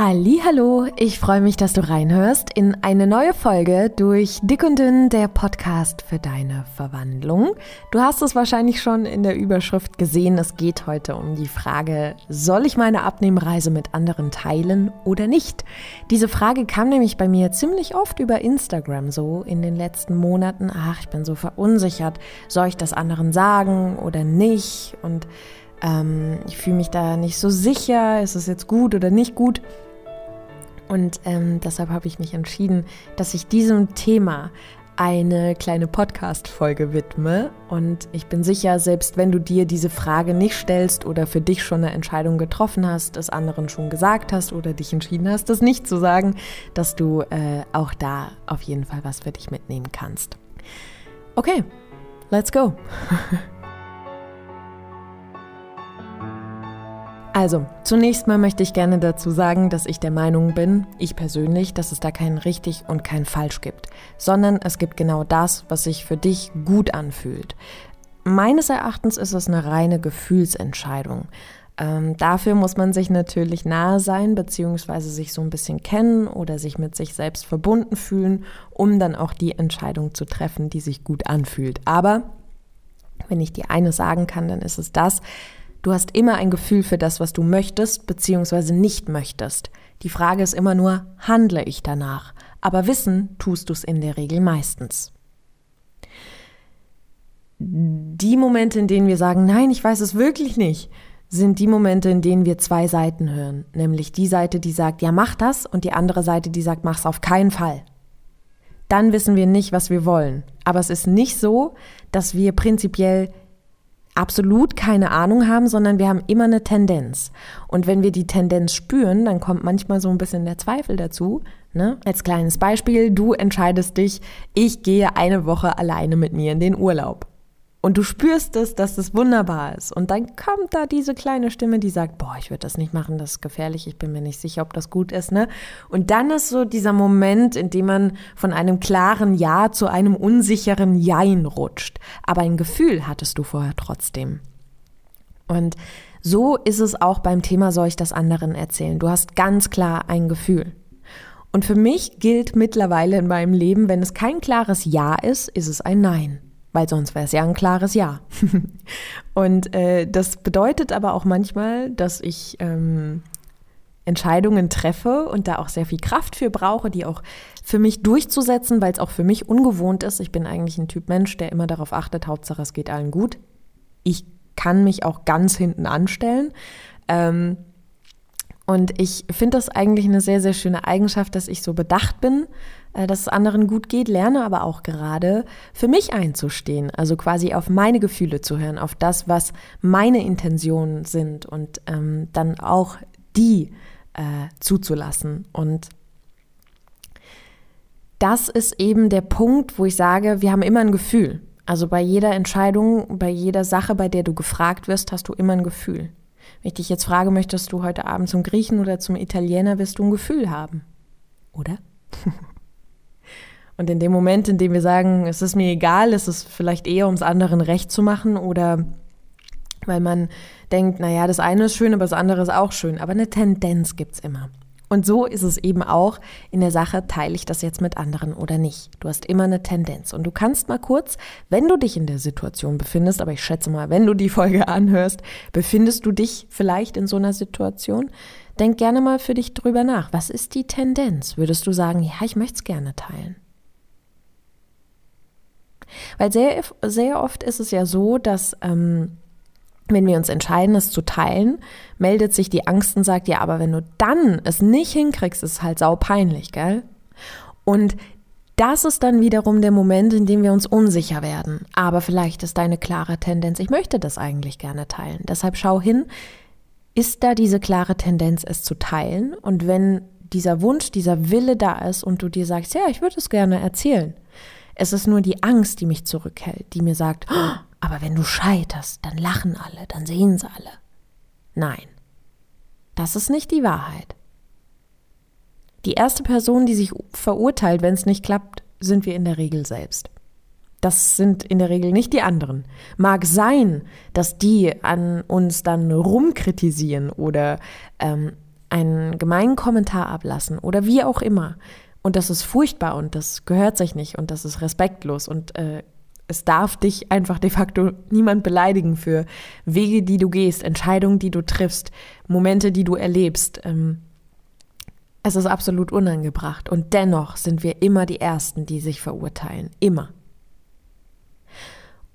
Hallo, ich freue mich, dass du reinhörst in eine neue Folge durch Dick und Dünn, der Podcast für deine Verwandlung. Du hast es wahrscheinlich schon in der Überschrift gesehen. Es geht heute um die Frage, soll ich meine Abnehmreise mit anderen teilen oder nicht? Diese Frage kam nämlich bei mir ziemlich oft über Instagram so in den letzten Monaten. Ach, ich bin so verunsichert. Soll ich das anderen sagen oder nicht? Und ähm, ich fühle mich da nicht so sicher. Ist es jetzt gut oder nicht gut? Und ähm, deshalb habe ich mich entschieden, dass ich diesem Thema eine kleine Podcast-Folge widme. Und ich bin sicher, selbst wenn du dir diese Frage nicht stellst oder für dich schon eine Entscheidung getroffen hast, es anderen schon gesagt hast oder dich entschieden hast, das nicht zu sagen, dass du äh, auch da auf jeden Fall was für dich mitnehmen kannst. Okay, let's go. Also, zunächst mal möchte ich gerne dazu sagen, dass ich der Meinung bin, ich persönlich, dass es da kein richtig und kein falsch gibt, sondern es gibt genau das, was sich für dich gut anfühlt. Meines Erachtens ist es eine reine Gefühlsentscheidung. Ähm, dafür muss man sich natürlich nahe sein, beziehungsweise sich so ein bisschen kennen oder sich mit sich selbst verbunden fühlen, um dann auch die Entscheidung zu treffen, die sich gut anfühlt. Aber wenn ich dir eines sagen kann, dann ist es das, Du hast immer ein Gefühl für das, was du möchtest bzw. nicht möchtest. Die Frage ist immer nur, handle ich danach? Aber wissen tust du es in der Regel meistens. Die Momente, in denen wir sagen, nein, ich weiß es wirklich nicht, sind die Momente, in denen wir zwei Seiten hören. Nämlich die Seite, die sagt, ja, mach das und die andere Seite, die sagt, mach's auf keinen Fall. Dann wissen wir nicht, was wir wollen. Aber es ist nicht so, dass wir prinzipiell absolut keine Ahnung haben, sondern wir haben immer eine Tendenz. Und wenn wir die Tendenz spüren, dann kommt manchmal so ein bisschen der Zweifel dazu. Ne? Als kleines Beispiel, du entscheidest dich, ich gehe eine Woche alleine mit mir in den Urlaub. Und du spürst es, dass das wunderbar ist. Und dann kommt da diese kleine Stimme, die sagt, boah, ich würde das nicht machen, das ist gefährlich, ich bin mir nicht sicher, ob das gut ist. Ne? Und dann ist so dieser Moment, in dem man von einem klaren Ja zu einem unsicheren Jein rutscht. Aber ein Gefühl hattest du vorher trotzdem. Und so ist es auch beim Thema, soll ich das anderen erzählen? Du hast ganz klar ein Gefühl. Und für mich gilt mittlerweile in meinem Leben, wenn es kein klares Ja ist, ist es ein Nein weil sonst wäre es ja ein klares Ja. und äh, das bedeutet aber auch manchmal, dass ich ähm, Entscheidungen treffe und da auch sehr viel Kraft für brauche, die auch für mich durchzusetzen, weil es auch für mich ungewohnt ist. Ich bin eigentlich ein Typ Mensch, der immer darauf achtet, Hauptsache es geht allen gut. Ich kann mich auch ganz hinten anstellen. Ähm, und ich finde das eigentlich eine sehr, sehr schöne Eigenschaft, dass ich so bedacht bin, äh, dass es anderen gut geht, lerne aber auch gerade für mich einzustehen, also quasi auf meine Gefühle zu hören, auf das, was meine Intentionen sind und ähm, dann auch die äh, zuzulassen. Und das ist eben der Punkt, wo ich sage, wir haben immer ein Gefühl. Also bei jeder Entscheidung, bei jeder Sache, bei der du gefragt wirst, hast du immer ein Gefühl. Wenn ich dich jetzt frage, möchtest du heute Abend zum Griechen oder zum Italiener, wirst du ein Gefühl haben. Oder? Und in dem Moment, in dem wir sagen, es ist mir egal, ist es vielleicht eher, um es anderen recht zu machen oder weil man denkt, naja, das eine ist schön, aber das andere ist auch schön. Aber eine Tendenz gibt es immer. Und so ist es eben auch in der Sache, teile ich das jetzt mit anderen oder nicht. Du hast immer eine Tendenz. Und du kannst mal kurz, wenn du dich in der Situation befindest, aber ich schätze mal, wenn du die Folge anhörst, befindest du dich vielleicht in so einer Situation, denk gerne mal für dich drüber nach. Was ist die Tendenz? Würdest du sagen, ja, ich möchte es gerne teilen? Weil sehr, sehr oft ist es ja so, dass ähm, wenn wir uns entscheiden, es zu teilen, meldet sich die Angst und sagt, ja, aber wenn du dann es nicht hinkriegst, ist es halt sau peinlich, gell? Und das ist dann wiederum der Moment, in dem wir uns unsicher werden. Aber vielleicht ist deine klare Tendenz, ich möchte das eigentlich gerne teilen. Deshalb schau hin, ist da diese klare Tendenz, es zu teilen? Und wenn dieser Wunsch, dieser Wille da ist und du dir sagst, ja, ich würde es gerne erzählen. Es ist nur die Angst, die mich zurückhält, die mir sagt, oh, aber wenn du scheiterst, dann lachen alle, dann sehen sie alle. Nein, das ist nicht die Wahrheit. Die erste Person, die sich verurteilt, wenn es nicht klappt, sind wir in der Regel selbst. Das sind in der Regel nicht die anderen. Mag sein, dass die an uns dann rumkritisieren oder ähm, einen gemeinen Kommentar ablassen oder wie auch immer. Und das ist furchtbar und das gehört sich nicht und das ist respektlos und äh, es darf dich einfach de facto niemand beleidigen für Wege, die du gehst, Entscheidungen, die du triffst, Momente, die du erlebst. Ähm, es ist absolut unangebracht und dennoch sind wir immer die Ersten, die sich verurteilen. Immer.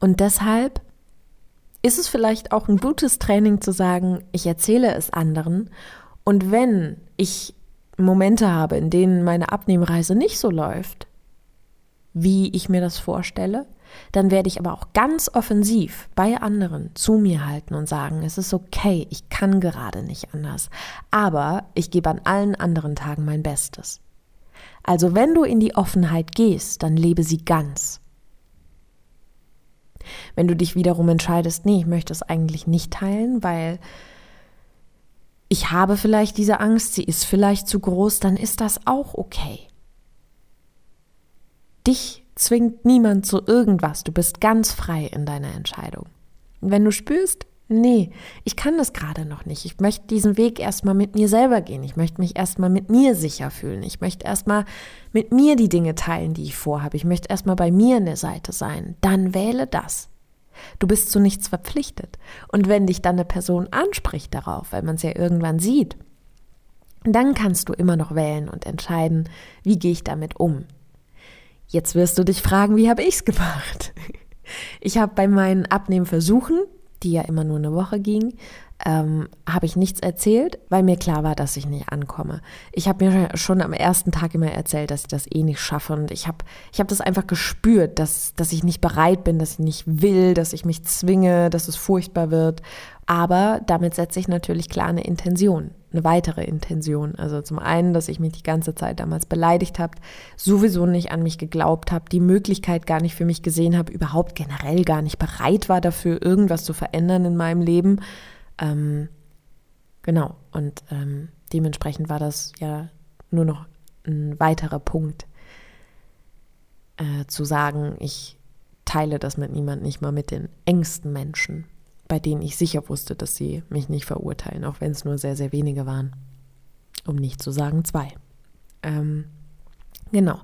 Und deshalb ist es vielleicht auch ein gutes Training zu sagen, ich erzähle es anderen und wenn ich Momente habe, in denen meine Abnehmreise nicht so läuft, wie ich mir das vorstelle, dann werde ich aber auch ganz offensiv bei anderen zu mir halten und sagen, es ist okay, ich kann gerade nicht anders, aber ich gebe an allen anderen Tagen mein Bestes. Also wenn du in die Offenheit gehst, dann lebe sie ganz. Wenn du dich wiederum entscheidest, nee, ich möchte es eigentlich nicht teilen, weil ich habe vielleicht diese Angst, sie ist vielleicht zu groß, dann ist das auch okay. Dich zwingt niemand zu irgendwas. Du bist ganz frei in deiner Entscheidung. Und wenn du spürst, nee, ich kann das gerade noch nicht. Ich möchte diesen Weg erstmal mit mir selber gehen. Ich möchte mich erstmal mit mir sicher fühlen. Ich möchte erstmal mit mir die Dinge teilen, die ich vorhabe. Ich möchte erstmal bei mir an der Seite sein. Dann wähle das. Du bist zu nichts verpflichtet. Und wenn dich dann eine Person anspricht darauf, weil man es ja irgendwann sieht, dann kannst du immer noch wählen und entscheiden, wie gehe ich damit um. Jetzt wirst du dich fragen, wie habe ich's gemacht? Ich habe bei meinen Abnehmversuchen, die ja immer nur eine Woche gingen, ähm, habe ich nichts erzählt, weil mir klar war, dass ich nicht ankomme. Ich habe mir schon am ersten Tag immer erzählt, dass ich das eh nicht schaffe und ich habe ich hab das einfach gespürt, dass, dass ich nicht bereit bin, dass ich nicht will, dass ich mich zwinge, dass es furchtbar wird. Aber damit setze ich natürlich klar eine Intention eine weitere Intention. Also zum einen, dass ich mich die ganze Zeit damals beleidigt habe, sowieso nicht an mich geglaubt habe, die Möglichkeit gar nicht für mich gesehen habe, überhaupt generell gar nicht bereit war dafür, irgendwas zu verändern in meinem Leben. Ähm, genau, und ähm, dementsprechend war das ja nur noch ein weiterer Punkt, äh, zu sagen, ich teile das mit niemandem, nicht mal mit den engsten Menschen bei denen ich sicher wusste, dass sie mich nicht verurteilen, auch wenn es nur sehr, sehr wenige waren. Um nicht zu sagen zwei. Ähm, genau.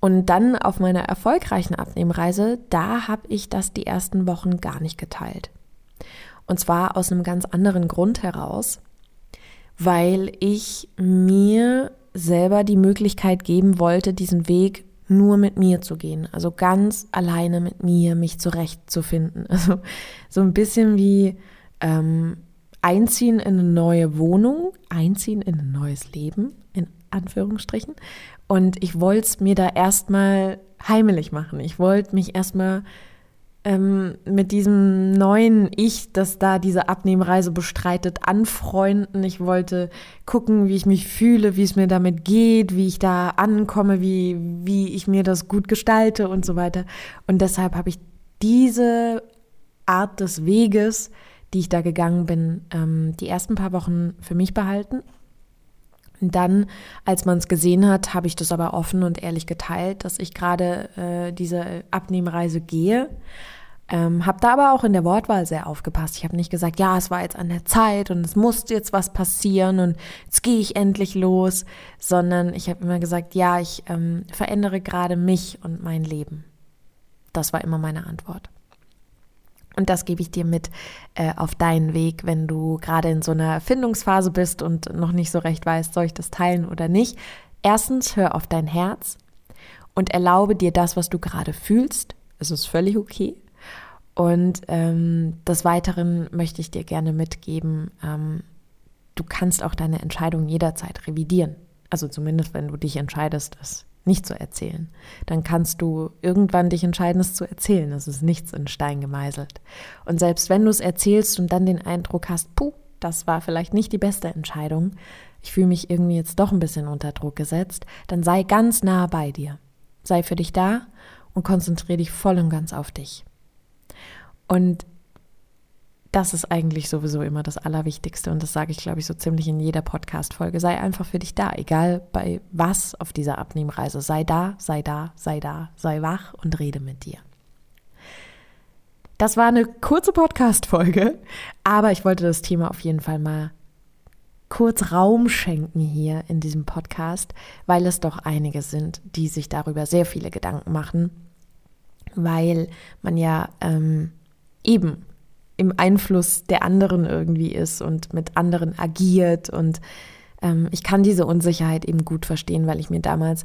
Und dann auf meiner erfolgreichen Abnehmreise, da habe ich das die ersten Wochen gar nicht geteilt. Und zwar aus einem ganz anderen Grund heraus, weil ich mir selber die Möglichkeit geben wollte, diesen Weg nur mit mir zu gehen, also ganz alleine mit mir mich zurechtzufinden. Also so ein bisschen wie ähm, einziehen in eine neue Wohnung, einziehen in ein neues Leben, in Anführungsstrichen. Und ich wollte es mir da erstmal heimelig machen. Ich wollte mich erstmal ähm, mit diesem neuen Ich, das da diese Abnehmreise bestreitet, anfreunden. Ich wollte gucken, wie ich mich fühle, wie es mir damit geht, wie ich da ankomme, wie, wie ich mir das gut gestalte und so weiter. Und deshalb habe ich diese Art des Weges, die ich da gegangen bin, ähm, die ersten paar Wochen für mich behalten. Und dann, als man es gesehen hat, habe ich das aber offen und ehrlich geteilt, dass ich gerade äh, diese Abnehmreise gehe ähm, habe da aber auch in der Wortwahl sehr aufgepasst. Ich habe nicht gesagt, ja, es war jetzt an der Zeit und es muss jetzt was passieren und jetzt gehe ich endlich los, sondern ich habe immer gesagt, ja, ich ähm, verändere gerade mich und mein Leben. Das war immer meine Antwort. Und das gebe ich dir mit äh, auf deinen Weg, wenn du gerade in so einer Findungsphase bist und noch nicht so recht weißt, soll ich das teilen oder nicht. Erstens, hör auf dein Herz und erlaube dir das, was du gerade fühlst. Es ist völlig okay. Und ähm, des Weiteren möchte ich dir gerne mitgeben, ähm, du kannst auch deine Entscheidung jederzeit revidieren. Also zumindest, wenn du dich entscheidest, es nicht zu erzählen. Dann kannst du irgendwann dich entscheiden, es zu erzählen. Es ist nichts in Stein gemeißelt. Und selbst wenn du es erzählst und dann den Eindruck hast, puh, das war vielleicht nicht die beste Entscheidung, ich fühle mich irgendwie jetzt doch ein bisschen unter Druck gesetzt, dann sei ganz nah bei dir. Sei für dich da und konzentriere dich voll und ganz auf dich. Und das ist eigentlich sowieso immer das Allerwichtigste und das sage ich, glaube ich, so ziemlich in jeder Podcast-Folge. Sei einfach für dich da, egal bei was auf dieser Abnehmreise. Sei da, sei da, sei da, sei wach und rede mit dir. Das war eine kurze Podcast-Folge, aber ich wollte das Thema auf jeden Fall mal kurz Raum schenken hier in diesem Podcast, weil es doch einige sind, die sich darüber sehr viele Gedanken machen, weil man ja ähm, eben im Einfluss der anderen irgendwie ist und mit anderen agiert. Und ähm, ich kann diese Unsicherheit eben gut verstehen, weil ich mir damals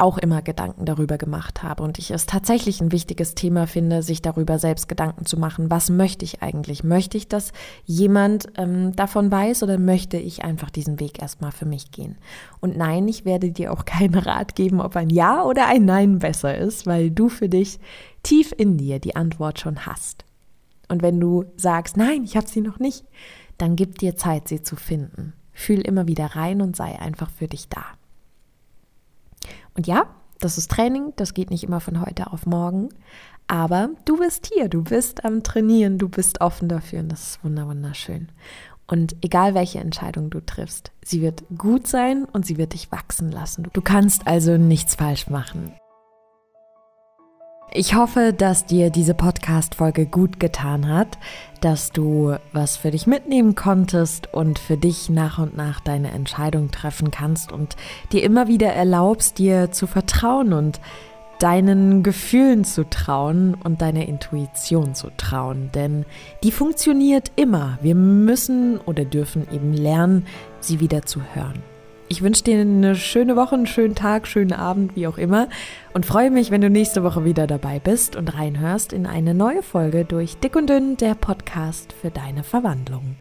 auch immer Gedanken darüber gemacht habe und ich es tatsächlich ein wichtiges Thema finde, sich darüber selbst Gedanken zu machen. Was möchte ich eigentlich? Möchte ich, dass jemand ähm, davon weiß oder möchte ich einfach diesen Weg erstmal für mich gehen? Und nein, ich werde dir auch keinen Rat geben, ob ein Ja oder ein Nein besser ist, weil du für dich tief in dir die Antwort schon hast. Und wenn du sagst, nein, ich habe sie noch nicht, dann gib dir Zeit, sie zu finden. Fühl immer wieder rein und sei einfach für dich da. Und ja, das ist Training, das geht nicht immer von heute auf morgen, aber du bist hier, du bist am Trainieren, du bist offen dafür und das ist wunderschön. Und egal welche Entscheidung du triffst, sie wird gut sein und sie wird dich wachsen lassen. Du kannst also nichts falsch machen. Ich hoffe, dass dir diese Podcast-Folge gut getan hat, dass du was für dich mitnehmen konntest und für dich nach und nach deine Entscheidung treffen kannst und dir immer wieder erlaubst, dir zu vertrauen und deinen Gefühlen zu trauen und deiner Intuition zu trauen, denn die funktioniert immer. Wir müssen oder dürfen eben lernen, sie wieder zu hören. Ich wünsche dir eine schöne Woche, einen schönen Tag, schönen Abend, wie auch immer. Und freue mich, wenn du nächste Woche wieder dabei bist und reinhörst in eine neue Folge durch Dick und Dünn, der Podcast für deine Verwandlung.